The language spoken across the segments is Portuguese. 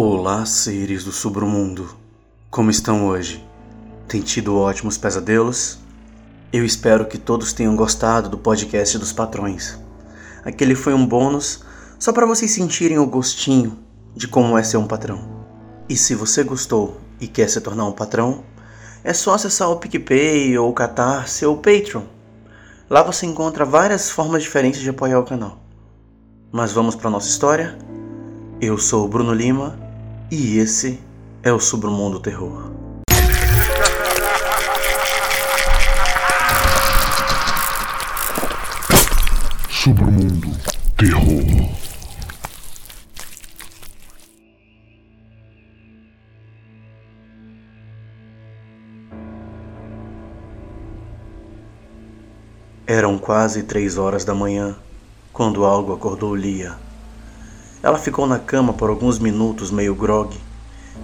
Olá, seres do submundo. Como estão hoje? Tem tido ótimos pesadelos? Eu espero que todos tenham gostado do podcast dos patrões. Aquele foi um bônus só para vocês sentirem o gostinho de como é ser um patrão. E se você gostou e quer se tornar um patrão, é só acessar o PicPay ou o Catarse ou o Patreon. Lá você encontra várias formas diferentes de apoiar o canal. Mas vamos para nossa história? Eu sou o Bruno Lima e esse é o Submundo Terror. Submundo Terror. Eram quase três horas da manhã quando algo acordou Lia. Ela ficou na cama por alguns minutos, meio grogue,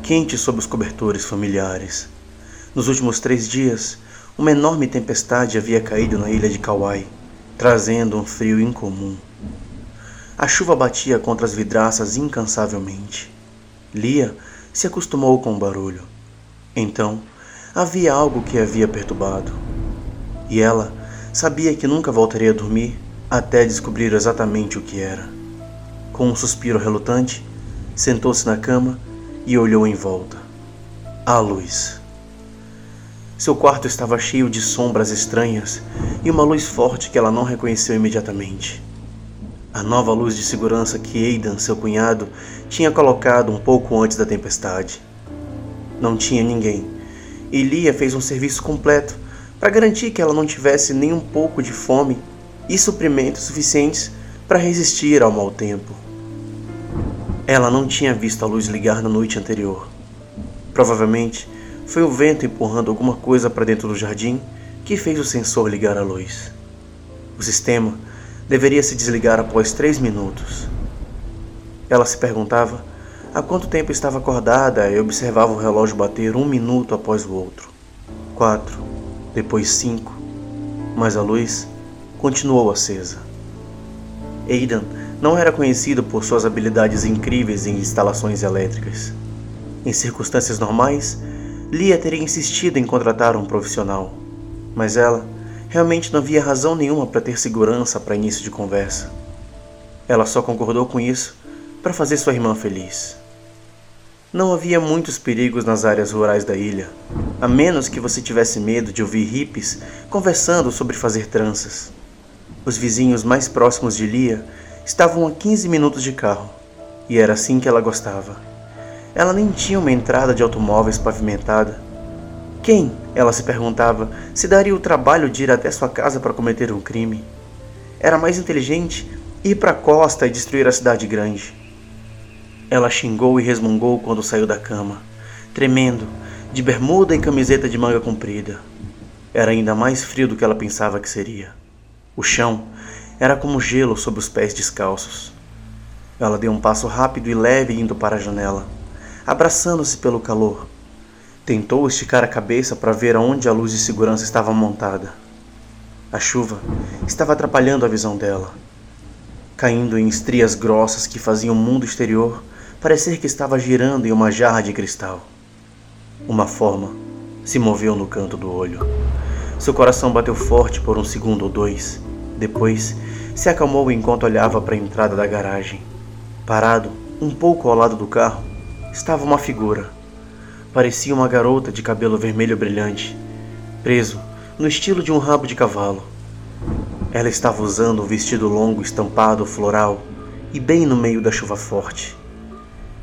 quente sob os cobertores familiares. Nos últimos três dias, uma enorme tempestade havia caído na ilha de Kauai, trazendo um frio incomum. A chuva batia contra as vidraças incansavelmente. Lia se acostumou com o barulho. Então, havia algo que a havia perturbado. E ela sabia que nunca voltaria a dormir até descobrir exatamente o que era. Com um suspiro relutante, sentou-se na cama e olhou em volta. A luz. Seu quarto estava cheio de sombras estranhas e uma luz forte que ela não reconheceu imediatamente. A nova luz de segurança que Aidan, seu cunhado, tinha colocado um pouco antes da tempestade. Não tinha ninguém, e Lia fez um serviço completo para garantir que ela não tivesse nem um pouco de fome e suprimentos suficientes para resistir ao mau tempo. Ela não tinha visto a luz ligar na noite anterior. Provavelmente foi o vento empurrando alguma coisa para dentro do jardim que fez o sensor ligar a luz. O sistema deveria se desligar após três minutos. Ela se perguntava há quanto tempo estava acordada e observava o relógio bater um minuto após o outro. Quatro, depois cinco, mas a luz continuou acesa. Aidan não era conhecido por suas habilidades incríveis em instalações elétricas. Em circunstâncias normais, Lia teria insistido em contratar um profissional, mas ela realmente não havia razão nenhuma para ter segurança para início de conversa. Ela só concordou com isso para fazer sua irmã feliz. Não havia muitos perigos nas áreas rurais da ilha, a menos que você tivesse medo de ouvir hippies conversando sobre fazer tranças. Os vizinhos mais próximos de Lia estavam a 15 minutos de carro, e era assim que ela gostava. Ela nem tinha uma entrada de automóveis pavimentada. Quem, ela se perguntava, se daria o trabalho de ir até sua casa para cometer um crime? Era mais inteligente ir para a costa e destruir a cidade grande. Ela xingou e resmungou quando saiu da cama, tremendo, de bermuda e camiseta de manga comprida. Era ainda mais frio do que ela pensava que seria. O chão era como gelo sob os pés descalços. Ela deu um passo rápido e leve indo para a janela, abraçando-se pelo calor. Tentou esticar a cabeça para ver aonde a luz de segurança estava montada. A chuva estava atrapalhando a visão dela, caindo em estrias grossas que faziam o mundo exterior parecer que estava girando em uma jarra de cristal. Uma forma se moveu no canto do olho. Seu coração bateu forte por um segundo ou dois. Depois, se acalmou enquanto olhava para a entrada da garagem. Parado, um pouco ao lado do carro, estava uma figura. Parecia uma garota de cabelo vermelho brilhante, preso no estilo de um rabo de cavalo. Ela estava usando um vestido longo estampado floral e bem no meio da chuva forte.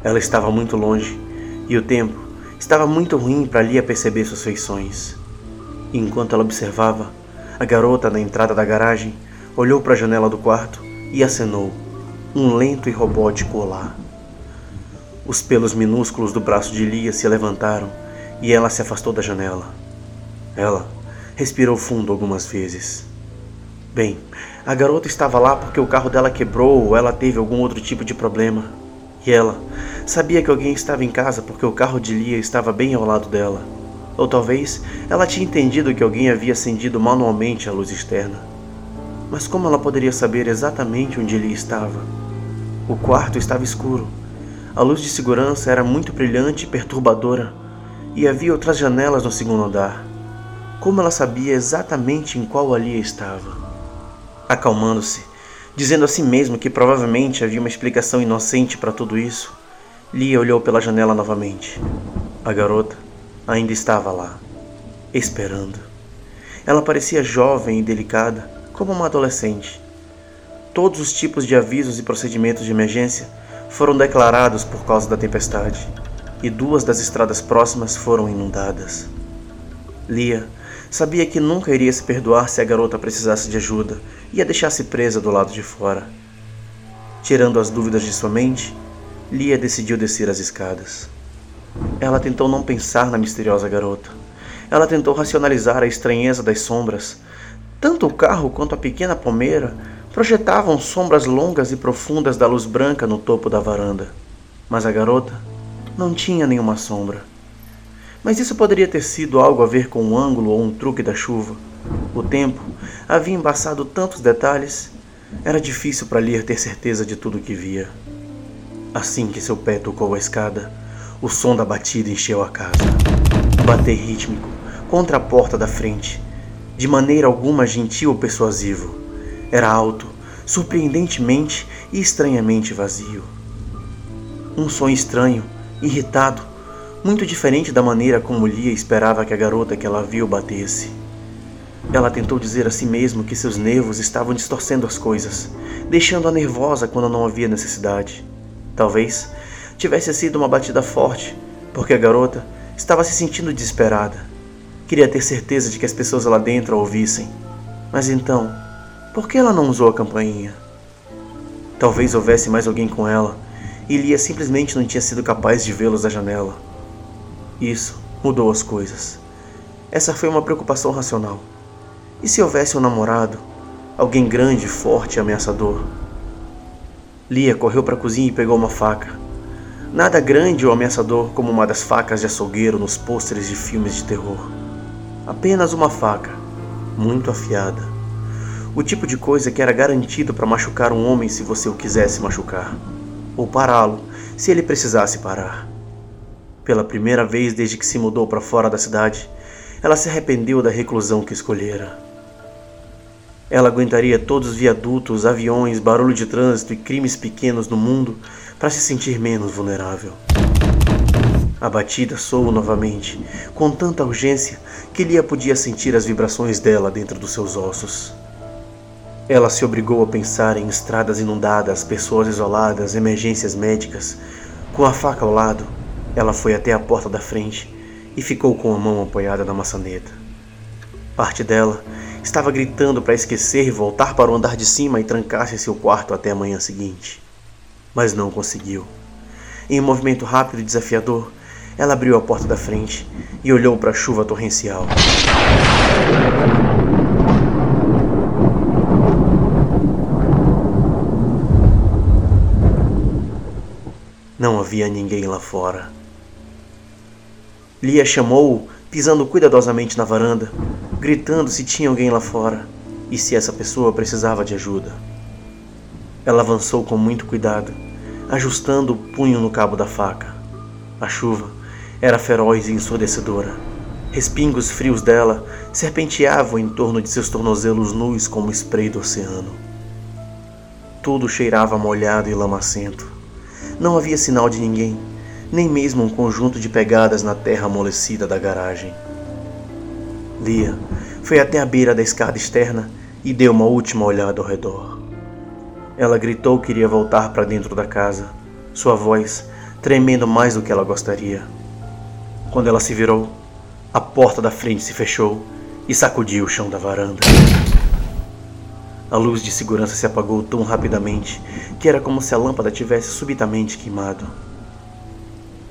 Ela estava muito longe e o tempo estava muito ruim para Lia perceber suas feições. Enquanto ela observava, a garota na entrada da garagem olhou para a janela do quarto e acenou, um lento e robótico olá. Os pelos minúsculos do braço de Lia se levantaram e ela se afastou da janela. Ela respirou fundo algumas vezes. Bem, a garota estava lá porque o carro dela quebrou ou ela teve algum outro tipo de problema. E ela sabia que alguém estava em casa porque o carro de Lia estava bem ao lado dela. Ou talvez ela tinha entendido que alguém havia acendido manualmente a luz externa. Mas como ela poderia saber exatamente onde Lia estava? O quarto estava escuro. A luz de segurança era muito brilhante e perturbadora, e havia outras janelas no segundo andar. Como ela sabia exatamente em qual ali estava? Acalmando-se, dizendo a si mesma que provavelmente havia uma explicação inocente para tudo isso, Lia olhou pela janela novamente. A garota ainda estava lá, esperando. Ela parecia jovem e delicada, como uma adolescente. Todos os tipos de avisos e procedimentos de emergência foram declarados por causa da tempestade, e duas das estradas próximas foram inundadas. Lia sabia que nunca iria se perdoar se a garota precisasse de ajuda e a deixasse presa do lado de fora. Tirando as dúvidas de sua mente, Lia decidiu descer as escadas. Ela tentou não pensar na misteriosa garota. Ela tentou racionalizar a estranheza das sombras. Tanto o carro quanto a pequena palmeira projetavam sombras longas e profundas da luz branca no topo da varanda. Mas a garota não tinha nenhuma sombra. Mas isso poderia ter sido algo a ver com um ângulo ou um truque da chuva. O tempo havia embaçado tantos detalhes, era difícil para Lir ter certeza de tudo o que via. Assim que seu pé tocou a escada, o som da batida encheu a casa. Bater rítmico contra a porta da frente, de maneira alguma gentil ou persuasivo. Era alto, surpreendentemente e estranhamente vazio. Um som estranho, irritado, muito diferente da maneira como Lia esperava que a garota que ela viu batesse. Ela tentou dizer a si mesma que seus nervos estavam distorcendo as coisas, deixando-a nervosa quando não havia necessidade. Talvez tivesse sido uma batida forte, porque a garota estava se sentindo desesperada. Queria ter certeza de que as pessoas lá dentro a ouvissem. Mas então, por que ela não usou a campainha? Talvez houvesse mais alguém com ela e Lia simplesmente não tinha sido capaz de vê-los da janela. Isso mudou as coisas. Essa foi uma preocupação racional. E se houvesse um namorado? Alguém grande, forte e ameaçador? Lia correu para a cozinha e pegou uma faca. Nada grande ou ameaçador como uma das facas de açougueiro nos pôsteres de filmes de terror. Apenas uma faca, muito afiada o tipo de coisa que era garantido para machucar um homem se você o quisesse machucar, ou pará-lo se ele precisasse parar. Pela primeira vez desde que se mudou para fora da cidade, ela se arrependeu da reclusão que escolhera. Ela aguentaria todos os viadutos, aviões, barulho de trânsito e crimes pequenos no mundo para se sentir menos vulnerável. A batida soou novamente, com tanta urgência que Lia podia sentir as vibrações dela dentro dos seus ossos. Ela se obrigou a pensar em estradas inundadas, pessoas isoladas, emergências médicas. Com a faca ao lado, ela foi até a porta da frente e ficou com a mão apoiada na maçaneta. Parte dela estava gritando para esquecer e voltar para o andar de cima e trancar-se em seu quarto até a manhã seguinte. Mas não conseguiu. Em um movimento rápido e desafiador, ela abriu a porta da frente e olhou para a chuva torrencial. Não havia ninguém lá fora. Lia chamou-o, pisando cuidadosamente na varanda, gritando se tinha alguém lá fora e se essa pessoa precisava de ajuda. Ela avançou com muito cuidado, ajustando o punho no cabo da faca. A chuva era feroz e ensurdecedora. Respingos frios dela serpenteavam em torno de seus tornozelos nus como spray do oceano. Tudo cheirava molhado e lamacento. Não havia sinal de ninguém, nem mesmo um conjunto de pegadas na terra amolecida da garagem. Lia foi até a beira da escada externa e deu uma última olhada ao redor. Ela gritou que iria voltar para dentro da casa, sua voz tremendo mais do que ela gostaria. Quando ela se virou, a porta da frente se fechou e sacudiu o chão da varanda. A luz de segurança se apagou tão rapidamente que era como se a lâmpada tivesse subitamente queimado.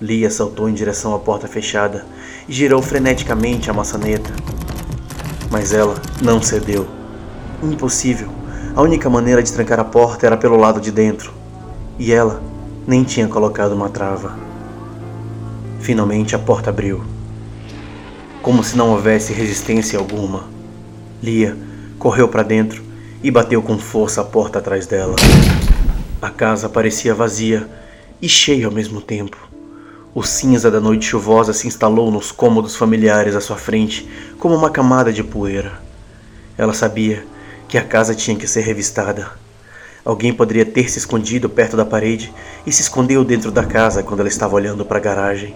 Lia saltou em direção à porta fechada e girou freneticamente a maçaneta. Mas ela não cedeu. Impossível. A única maneira de trancar a porta era pelo lado de dentro. E ela nem tinha colocado uma trava. Finalmente a porta abriu. Como se não houvesse resistência alguma. Lia correu para dentro e bateu com força a porta atrás dela. A casa parecia vazia e cheio ao mesmo tempo. O cinza da noite chuvosa se instalou nos cômodos familiares à sua frente como uma camada de poeira. Ela sabia que a casa tinha que ser revistada. Alguém poderia ter se escondido perto da parede e se escondeu dentro da casa quando ela estava olhando para a garagem.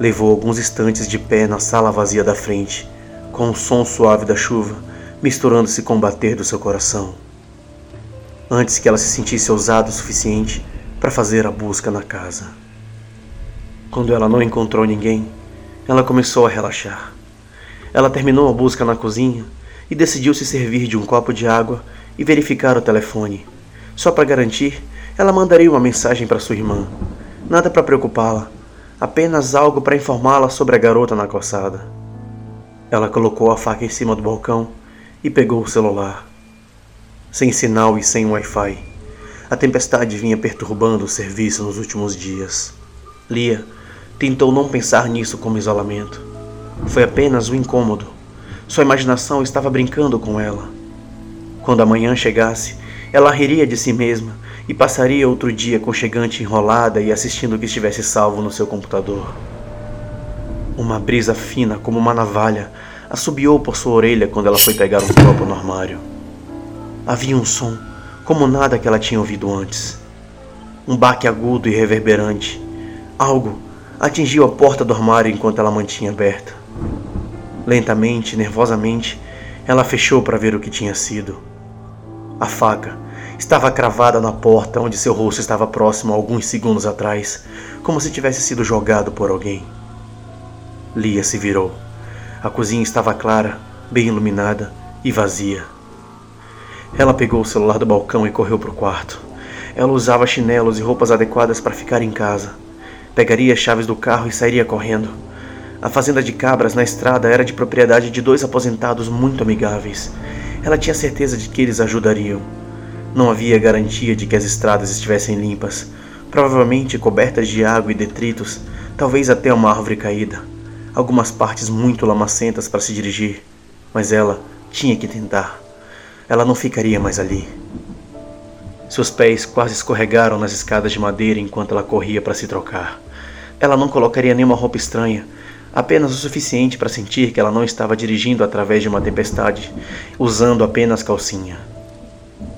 Levou alguns instantes de pé na sala vazia da frente, com o som suave da chuva misturando-se com o bater do seu coração. Antes que ela se sentisse ousada o suficiente para fazer a busca na casa. Quando ela não encontrou ninguém, ela começou a relaxar. Ela terminou a busca na cozinha e decidiu se servir de um copo de água e verificar o telefone. Só para garantir, ela mandaria uma mensagem para sua irmã. Nada para preocupá-la, apenas algo para informá-la sobre a garota na calçada. Ela colocou a faca em cima do balcão e pegou o celular. Sem sinal e sem Wi-Fi, a tempestade vinha perturbando o serviço nos últimos dias. Lia tentou não pensar nisso como isolamento. Foi apenas um incômodo. Sua imaginação estava brincando com ela. Quando a manhã chegasse, ela riria de si mesma e passaria outro dia conchegante enrolada e assistindo o que estivesse salvo no seu computador. Uma brisa fina como uma navalha assobiou por sua orelha quando ela foi pegar um copo no armário. Havia um som como nada que ela tinha ouvido antes. Um baque agudo e reverberante. Algo atingiu a porta do armário enquanto ela mantinha aberta. Lentamente, nervosamente, ela fechou para ver o que tinha sido. A faca estava cravada na porta onde seu rosto estava próximo alguns segundos atrás, como se tivesse sido jogado por alguém. Lia se virou. A cozinha estava clara, bem iluminada e vazia. Ela pegou o celular do balcão e correu para o quarto. Ela usava chinelos e roupas adequadas para ficar em casa. Pegaria as chaves do carro e sairia correndo. A fazenda de cabras na estrada era de propriedade de dois aposentados muito amigáveis. Ela tinha certeza de que eles ajudariam. Não havia garantia de que as estradas estivessem limpas, provavelmente cobertas de água e detritos, talvez até uma árvore caída. Algumas partes muito lamacentas para se dirigir, mas ela tinha que tentar. Ela não ficaria mais ali. Seus pés quase escorregaram nas escadas de madeira enquanto ela corria para se trocar. Ela não colocaria nenhuma roupa estranha, apenas o suficiente para sentir que ela não estava dirigindo através de uma tempestade, usando apenas calcinha.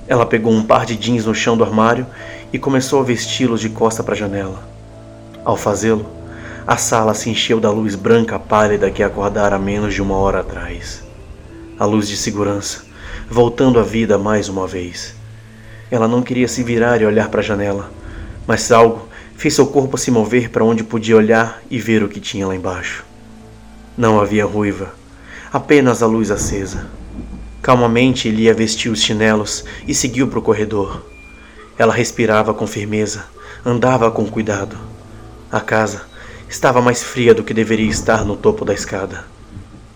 Ela pegou um par de jeans no chão do armário e começou a vesti-los de costa para a janela. Ao fazê-lo, a sala se encheu da luz branca pálida que acordara menos de uma hora atrás. A luz de segurança, voltando à vida mais uma vez. Ela não queria se virar e olhar para a janela, mas algo fez seu corpo se mover para onde podia olhar e ver o que tinha lá embaixo. Não havia ruiva, apenas a luz acesa. Calmamente Elia vestiu os chinelos e seguiu para o corredor. Ela respirava com firmeza, andava com cuidado. A casa estava mais fria do que deveria estar no topo da escada.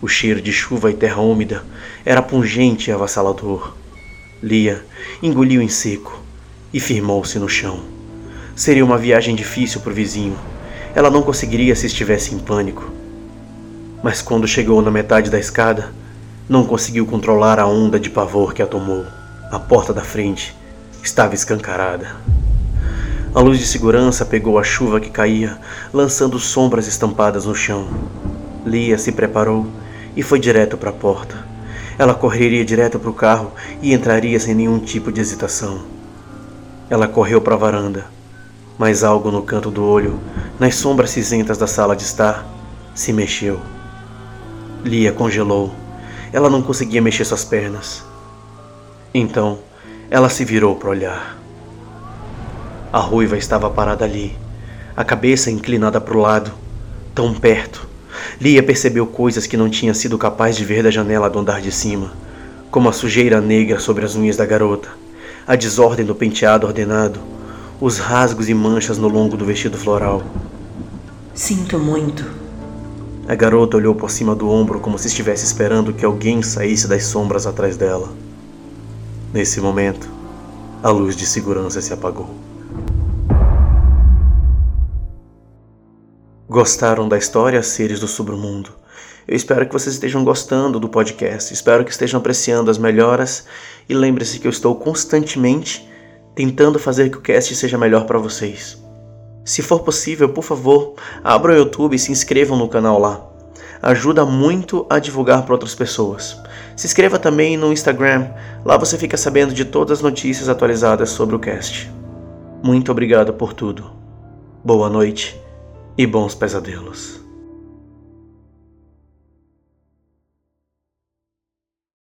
O cheiro de chuva e terra úmida era pungente e avassalador. Lia engoliu em seco e firmou-se no chão. Seria uma viagem difícil para o vizinho. Ela não conseguiria se estivesse em pânico. Mas quando chegou na metade da escada, não conseguiu controlar a onda de pavor que a tomou. A porta da frente estava escancarada. A luz de segurança pegou a chuva que caía, lançando sombras estampadas no chão. Lia se preparou e foi direto para a porta. Ela correria direto para o carro e entraria sem nenhum tipo de hesitação. Ela correu para a varanda, mas algo no canto do olho, nas sombras cinzentas da sala de estar, se mexeu. Lia congelou. Ela não conseguia mexer suas pernas. Então, ela se virou para olhar. A ruiva estava parada ali, a cabeça inclinada para o lado, tão perto, Lia percebeu coisas que não tinha sido capaz de ver da janela do andar de cima, como a sujeira negra sobre as unhas da garota, a desordem do penteado ordenado, os rasgos e manchas no longo do vestido floral. Sinto muito. A garota olhou por cima do ombro como se estivesse esperando que alguém saísse das sombras atrás dela. Nesse momento, a luz de segurança se apagou. Gostaram da história Seres do Submundo? Eu espero que vocês estejam gostando do podcast, espero que estejam apreciando as melhoras e lembre-se que eu estou constantemente tentando fazer que o cast seja melhor para vocês. Se for possível, por favor, abram o YouTube e se inscrevam no canal lá. Ajuda muito a divulgar para outras pessoas. Se inscreva também no Instagram, lá você fica sabendo de todas as notícias atualizadas sobre o cast. Muito obrigado por tudo. Boa noite e bons pesadelos.